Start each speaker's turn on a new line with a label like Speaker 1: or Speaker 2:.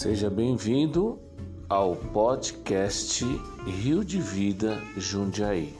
Speaker 1: Seja bem-vindo ao podcast Rio de Vida Jundiaí.